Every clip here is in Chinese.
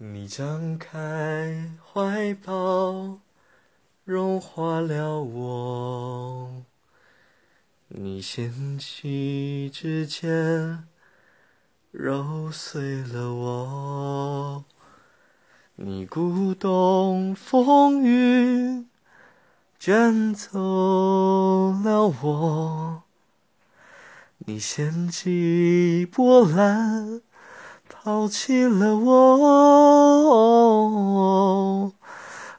你张开怀抱，融化了我；你掀起指尖，揉碎了我；你鼓动风云，卷走了我；你掀起波澜。抛弃了我，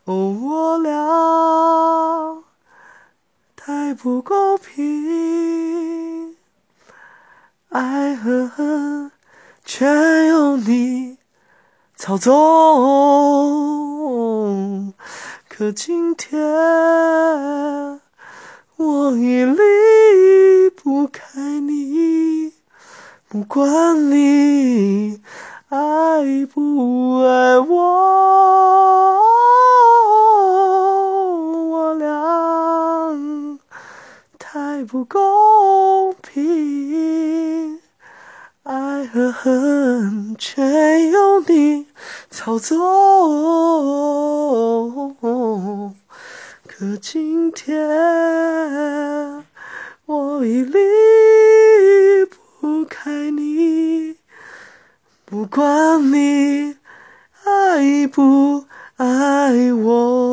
我俩太不公平，爱和恨全由你操纵。可今天我已离不开你，不管你。爱不爱我？我俩太不公平，爱和恨全由你操纵。可今天我已离不开你。不管你爱不爱我。